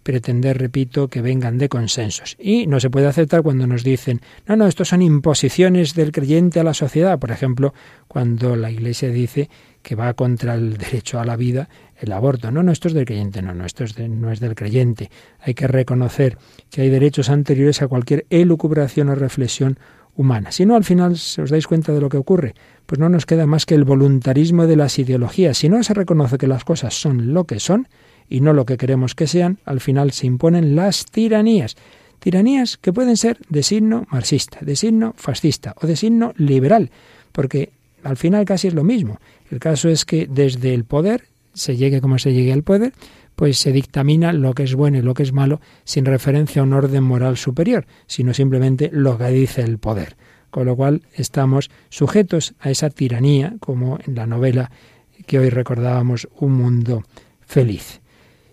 Speaker 1: pretender, repito, que vengan de consensos. Y no se puede aceptar cuando nos dicen, no, no, estos son imposiciones del creyente a la sociedad. Por ejemplo, cuando la Iglesia dice que va contra el derecho a la vida el aborto. No, no, esto es del creyente, no, no, esto es no es del creyente. Hay que reconocer que hay derechos anteriores a cualquier elucubración o reflexión humana. Si no, al final, ¿se os dais cuenta de lo que ocurre? Pues no nos queda más que el voluntarismo de las ideologías. Si no se reconoce que las cosas son lo que son y no lo que queremos que sean, al final se imponen las tiranías. Tiranías que pueden ser de signo marxista, de signo fascista o de signo liberal, porque al final casi es lo mismo. El caso es que desde el poder se llegue como se llegue al poder, pues se dictamina lo que es bueno y lo que es malo sin referencia a un orden moral superior, sino simplemente lo que dice el poder. Con lo cual estamos sujetos a esa tiranía, como en la novela que hoy recordábamos, Un mundo feliz.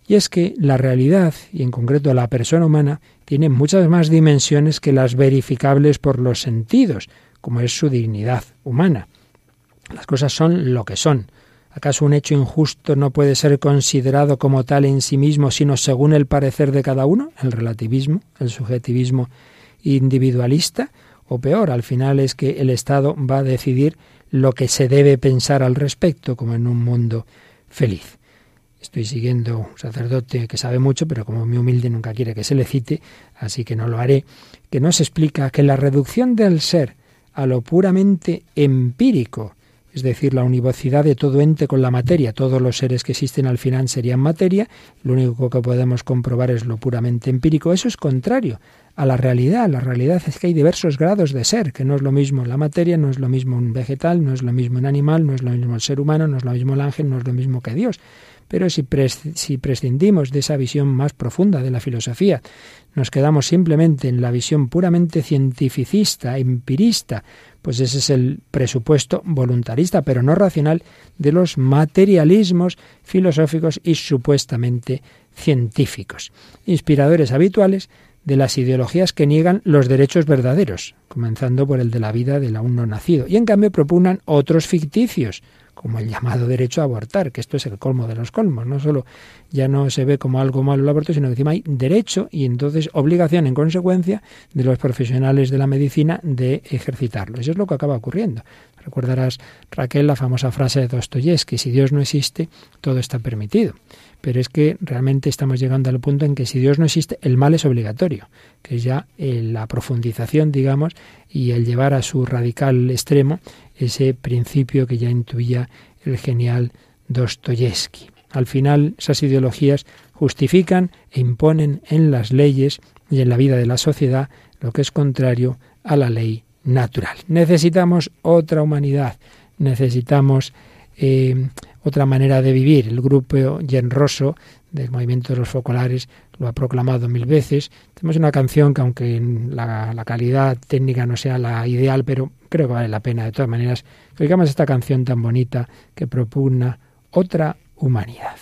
Speaker 1: Y es que la realidad, y en concreto la persona humana, tiene muchas más dimensiones que las verificables por los sentidos, como es su dignidad humana. Las cosas son lo que son, ¿Acaso un hecho injusto no puede ser considerado como tal en sí mismo, sino según el parecer de cada uno? El relativismo, el subjetivismo individualista, o peor, al final es que el Estado va a decidir lo que se debe pensar al respecto, como en un mundo feliz. Estoy siguiendo un sacerdote que sabe mucho, pero como mi humilde nunca quiere que se le cite, así que no lo haré, que nos explica que la reducción del ser a lo puramente empírico, es decir, la univocidad de todo ente con la materia. Todos los seres que existen al final serían materia, lo único que podemos comprobar es lo puramente empírico. Eso es contrario a la realidad. La realidad es que hay diversos grados de ser, que no es lo mismo la materia, no es lo mismo un vegetal, no es lo mismo un animal, no es lo mismo el ser humano, no es lo mismo el ángel, no es lo mismo que Dios. Pero si, prescindimos de esa visión más profunda de la filosofía, nos quedamos simplemente en la visión puramente cientificista, empirista, pues ese es el presupuesto voluntarista, pero no racional, de los materialismos filosóficos y supuestamente científicos, inspiradores habituales de las ideologías que niegan los derechos verdaderos, comenzando por el de la vida del aún no nacido, y en cambio propugnan otros ficticios, como el llamado derecho a abortar, que esto es el colmo de los colmos. No solo ya no se ve como algo malo el aborto, sino que encima hay derecho y entonces obligación en consecuencia de los profesionales de la medicina de ejercitarlo. Eso es lo que acaba ocurriendo. Recordarás, Raquel, la famosa frase de Dostoyevsky, si Dios no existe, todo está permitido. Pero es que realmente estamos llegando al punto en que si Dios no existe, el mal es obligatorio, que es ya eh, la profundización, digamos, y el llevar a su radical extremo ese principio que ya intuía el genial Dostoyevsky. Al final, esas ideologías justifican e imponen en las leyes y en la vida de la sociedad lo que es contrario a la ley natural. Necesitamos otra humanidad, necesitamos eh, otra manera de vivir. El grupo Genroso del movimiento de los focolares lo ha proclamado mil veces. Tenemos una canción que aunque la, la calidad técnica no sea la ideal, pero creo que vale la pena de todas maneras oigamos esta canción tan bonita que propugna otra humanidad.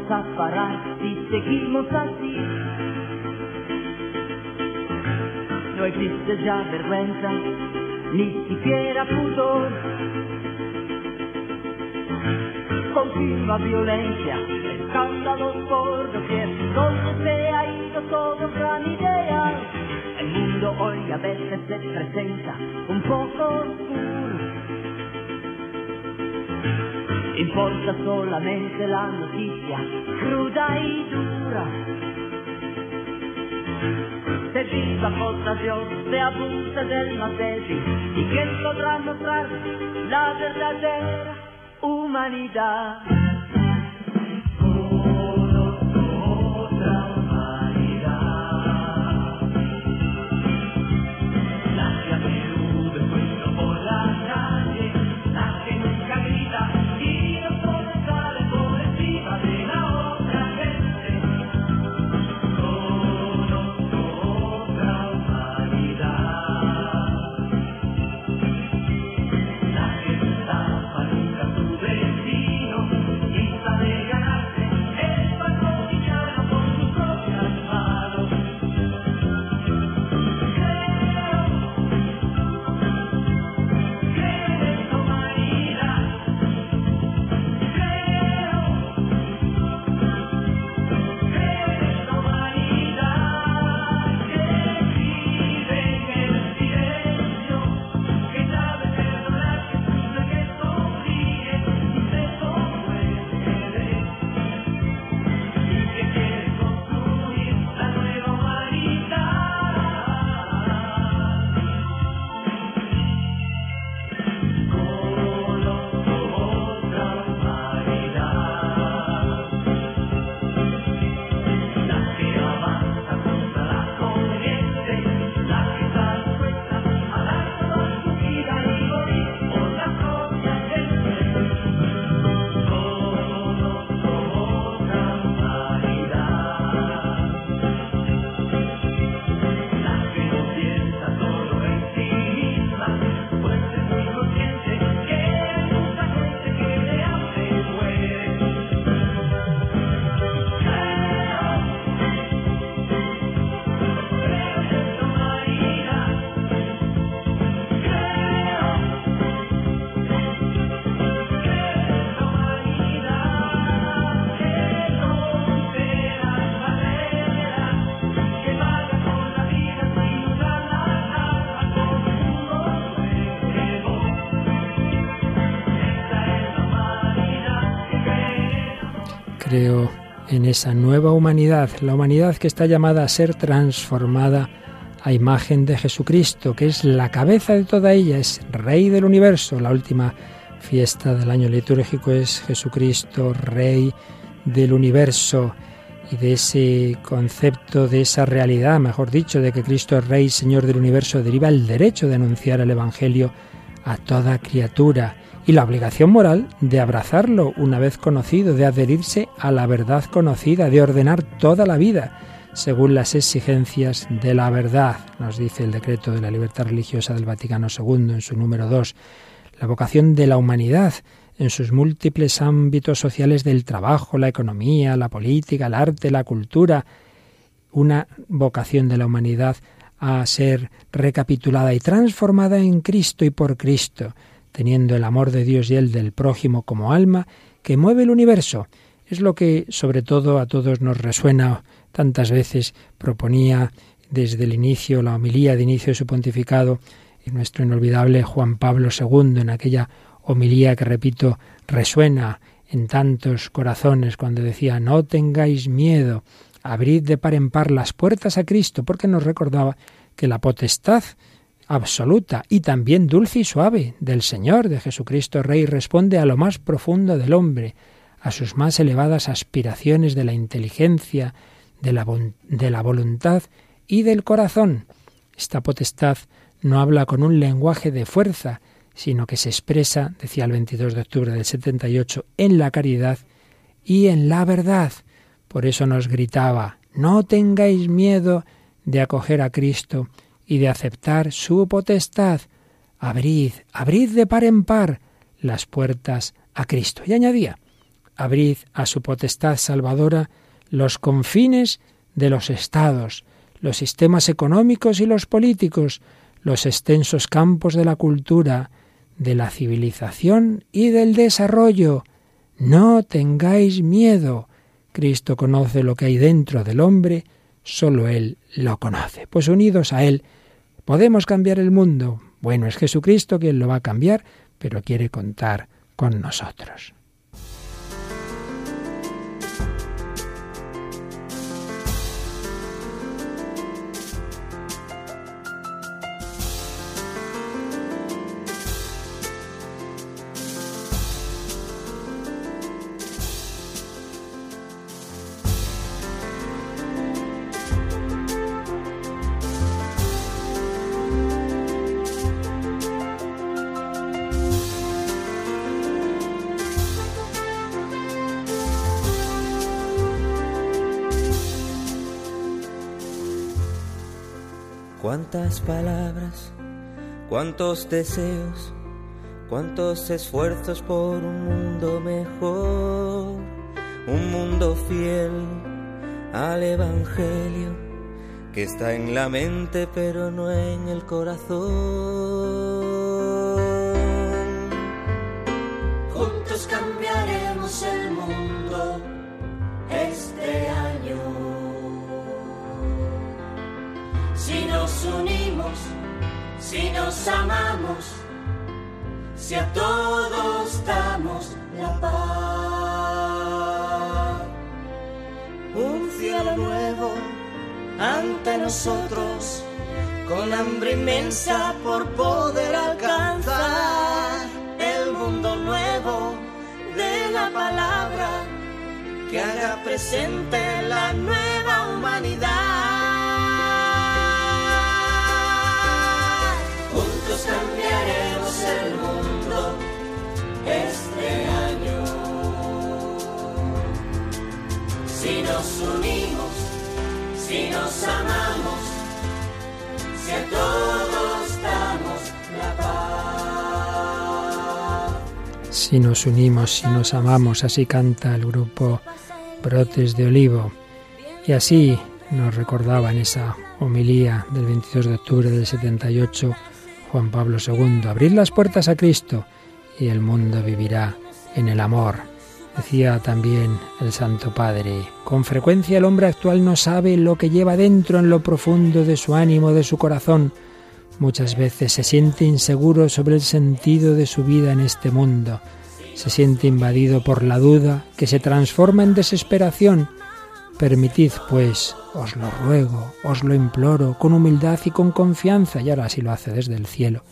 Speaker 9: Iremos a parar seguimos así? No existe ya vergüenza, ni siquiera pudor. Continua violencia, escándalos por doquier, donde se ha ido todo gran idea. El mundo hoy a veces se presenta un poco oscuro. Importa solamente la noticia cruda y dura. Se viva contra Dios, se abusa del débil y quién podrá mostrar la verdadera humanidad. En
Speaker 1: esa nueva humanidad, la humanidad que está llamada a ser transformada a imagen de Jesucristo, que es la cabeza de toda ella, es Rey del universo, la última fiesta del año litúrgico es Jesucristo, Rey del universo. Y de ese concepto, de esa realidad, mejor dicho, de que Cristo es Rey, Señor del universo, deriva el derecho de anunciar el Evangelio a toda criatura y la obligación moral de abrazarlo una vez conocido, de adherirse a la verdad conocida, de ordenar toda la vida según las exigencias de la verdad, nos dice el decreto de la libertad religiosa del Vaticano II en su número 2. La vocación de la humanidad en sus múltiples ámbitos sociales del trabajo, la economía, la política, el arte, la cultura, una vocación de la humanidad a ser recapitulada y transformada en Cristo y por Cristo, teniendo el amor de Dios y el del prójimo como alma que mueve el universo. Es lo que sobre todo a todos nos resuena tantas veces proponía desde el inicio, la homilía de inicio de su pontificado, nuestro inolvidable Juan Pablo II, en aquella homilía que, repito, resuena en tantos corazones cuando decía, no tengáis miedo, abrid de par en par las puertas a Cristo, porque nos recordaba que la potestad absoluta y también dulce y suave del Señor, de Jesucristo Rey, responde a lo más profundo del hombre, a sus más elevadas aspiraciones de la inteligencia, de la, de la voluntad y del corazón. Esta potestad no habla con un lenguaje de fuerza, sino que se expresa, decía el 22 de octubre del 78, en la caridad y en la verdad. Por eso nos gritaba, no tengáis miedo de acoger a Cristo y de aceptar su potestad. Abrid, abrid de par en par las puertas a Cristo. Y añadía, abrid a su potestad salvadora los confines de los estados, los sistemas económicos y los políticos, los extensos campos de la cultura, de la civilización y del desarrollo. No tengáis miedo. Cristo conoce lo que hay dentro del hombre, solo Él lo conoce. Pues unidos a Él, ¿podemos cambiar el mundo? Bueno, es Jesucristo quien lo va a cambiar, pero quiere contar con nosotros.
Speaker 10: Cuántas palabras, cuántos deseos, cuántos esfuerzos por un mundo mejor, un mundo fiel al Evangelio que está en la mente pero no en el corazón.
Speaker 11: Si nos amamos, si a todos damos la paz.
Speaker 10: Un cielo nuevo ante nosotros, con hambre inmensa por poder alcanzar el mundo nuevo de la palabra que haga presente la nueva
Speaker 11: este. Si nos unimos, si nos amamos, si a todos damos la paz.
Speaker 1: Si nos unimos, si nos amamos, así canta el grupo Brotes de Olivo. Y así nos recordaba en esa homilía del 22 de octubre del 78 Juan Pablo II, abrir las puertas a Cristo y el mundo vivirá en el amor. Decía también el Santo Padre, con frecuencia el hombre actual no sabe lo que lleva dentro en lo profundo de su ánimo, de su corazón. Muchas veces se siente inseguro sobre el sentido de su vida en este mundo. Se siente invadido por la duda que se transforma en desesperación. Permitid, pues, os lo ruego, os lo imploro, con humildad y con confianza, y ahora sí lo hace desde el cielo.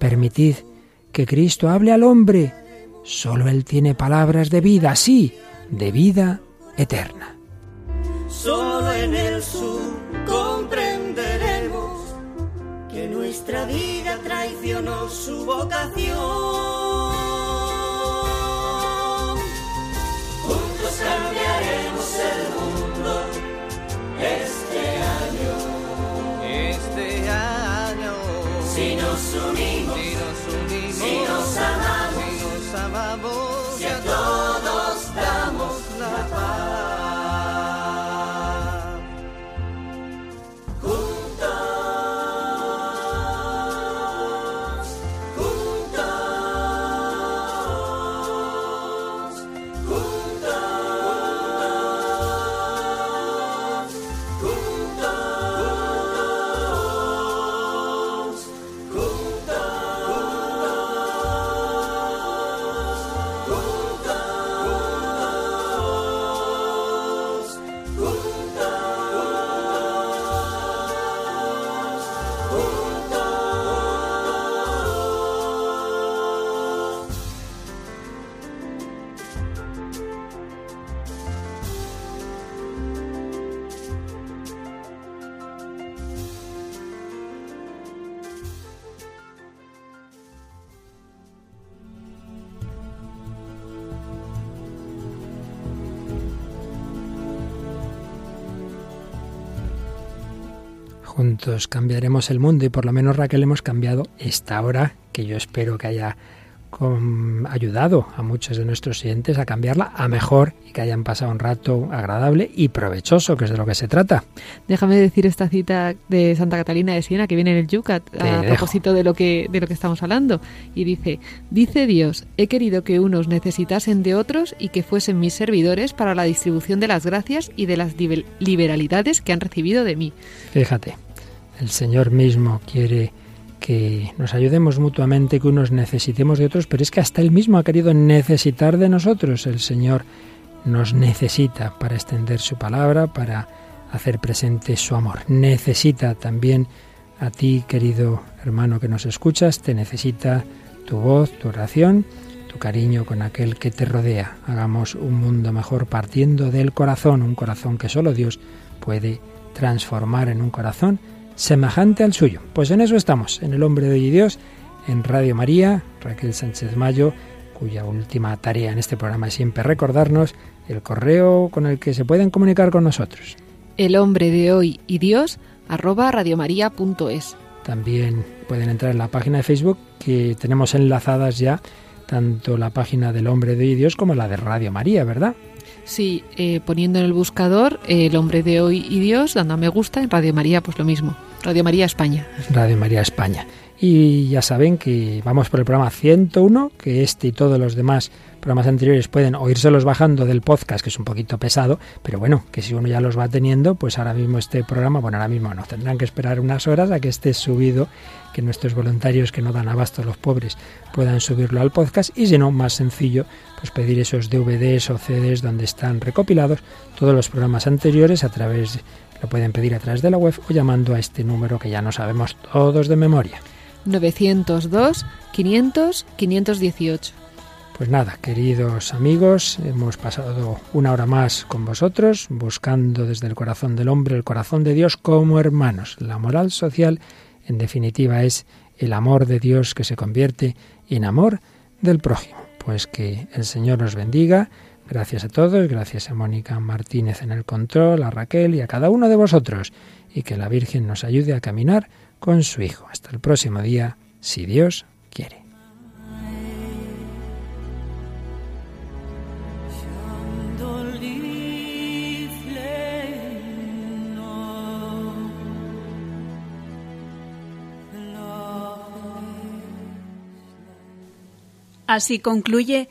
Speaker 1: Permitid que Cristo hable al hombre. Solo Él tiene palabras de vida, sí, de vida eterna.
Speaker 10: Solo en el sur comprenderemos que nuestra vida traicionó su vocación.
Speaker 11: Juntos cambiaremos el mundo este año.
Speaker 10: Este año,
Speaker 11: Si nos unimos,
Speaker 10: si nos unimos,
Speaker 11: si nos amamos,
Speaker 10: si
Speaker 11: Juntos
Speaker 1: cambiaremos el mundo y por lo menos Raquel hemos cambiado esta hora que yo espero que haya con- ayudado a muchos de nuestros oyentes a cambiarla a mejor y que hayan pasado un rato agradable y provechoso, que es de lo que se trata.
Speaker 3: Déjame decir esta cita de Santa Catalina de Siena que viene en el Yucat
Speaker 1: Te
Speaker 3: a
Speaker 1: dejo.
Speaker 3: propósito de lo que de lo que estamos hablando y dice dice Dios he querido que unos necesitasen de otros y que fuesen mis servidores para la distribución de las gracias y de las liber- liberalidades que han recibido de mí
Speaker 1: Fíjate, el Señor mismo quiere que nos ayudemos mutuamente, que unos necesitemos de otros, pero es que hasta Él mismo ha querido necesitar de nosotros. El Señor nos necesita para extender su palabra, para hacer presente su amor. Necesita también a ti, querido hermano que nos escuchas, te necesita tu voz, tu oración, tu cariño con aquel que te rodea. Hagamos un mundo mejor partiendo del corazón, un corazón que solo Dios puede transformar en un corazón semejante al suyo. Pues en eso estamos, en el hombre de hoy y Dios, en Radio María, Raquel Sánchez Mayo, cuya última tarea en este programa es siempre recordarnos el correo con el que se pueden comunicar con nosotros.
Speaker 3: el hombre de hoy y Dios arroba radiomaria.es
Speaker 1: También pueden entrar en la página de Facebook que tenemos enlazadas ya tanto la página del hombre de hoy y Dios como la de Radio María, ¿verdad?
Speaker 3: Sí, eh, poniendo en el buscador eh, el hombre de hoy y Dios, dando a me gusta, en Radio María pues lo mismo. Radio María España.
Speaker 1: Radio María España. Y ya saben que vamos por el programa 101, que este y todos los demás programas anteriores pueden oírselos bajando del podcast, que es un poquito pesado, pero bueno, que si uno ya los va teniendo, pues ahora mismo este programa, bueno, ahora mismo no, tendrán que esperar unas horas a que esté subido, que nuestros voluntarios que no dan abasto a los pobres puedan subirlo al podcast y si no, más sencillo, pues pedir esos DVDs o CDs donde están recopilados todos los programas anteriores a través, lo pueden pedir a través de la web o llamando a este número que ya no sabemos todos de memoria.
Speaker 3: 902 500 518.
Speaker 1: Pues nada, queridos amigos, hemos pasado una hora más con vosotros, buscando desde el corazón del hombre el corazón de Dios como hermanos. La moral social, en definitiva, es el amor de Dios que se convierte en amor del prójimo. Pues que el Señor nos bendiga. Gracias a todos, gracias a Mónica Martínez en el control, a Raquel y a cada uno de vosotros. Y que la Virgen nos ayude a caminar con su Hijo. Hasta el próximo día, si Dios quiere.
Speaker 2: Así concluye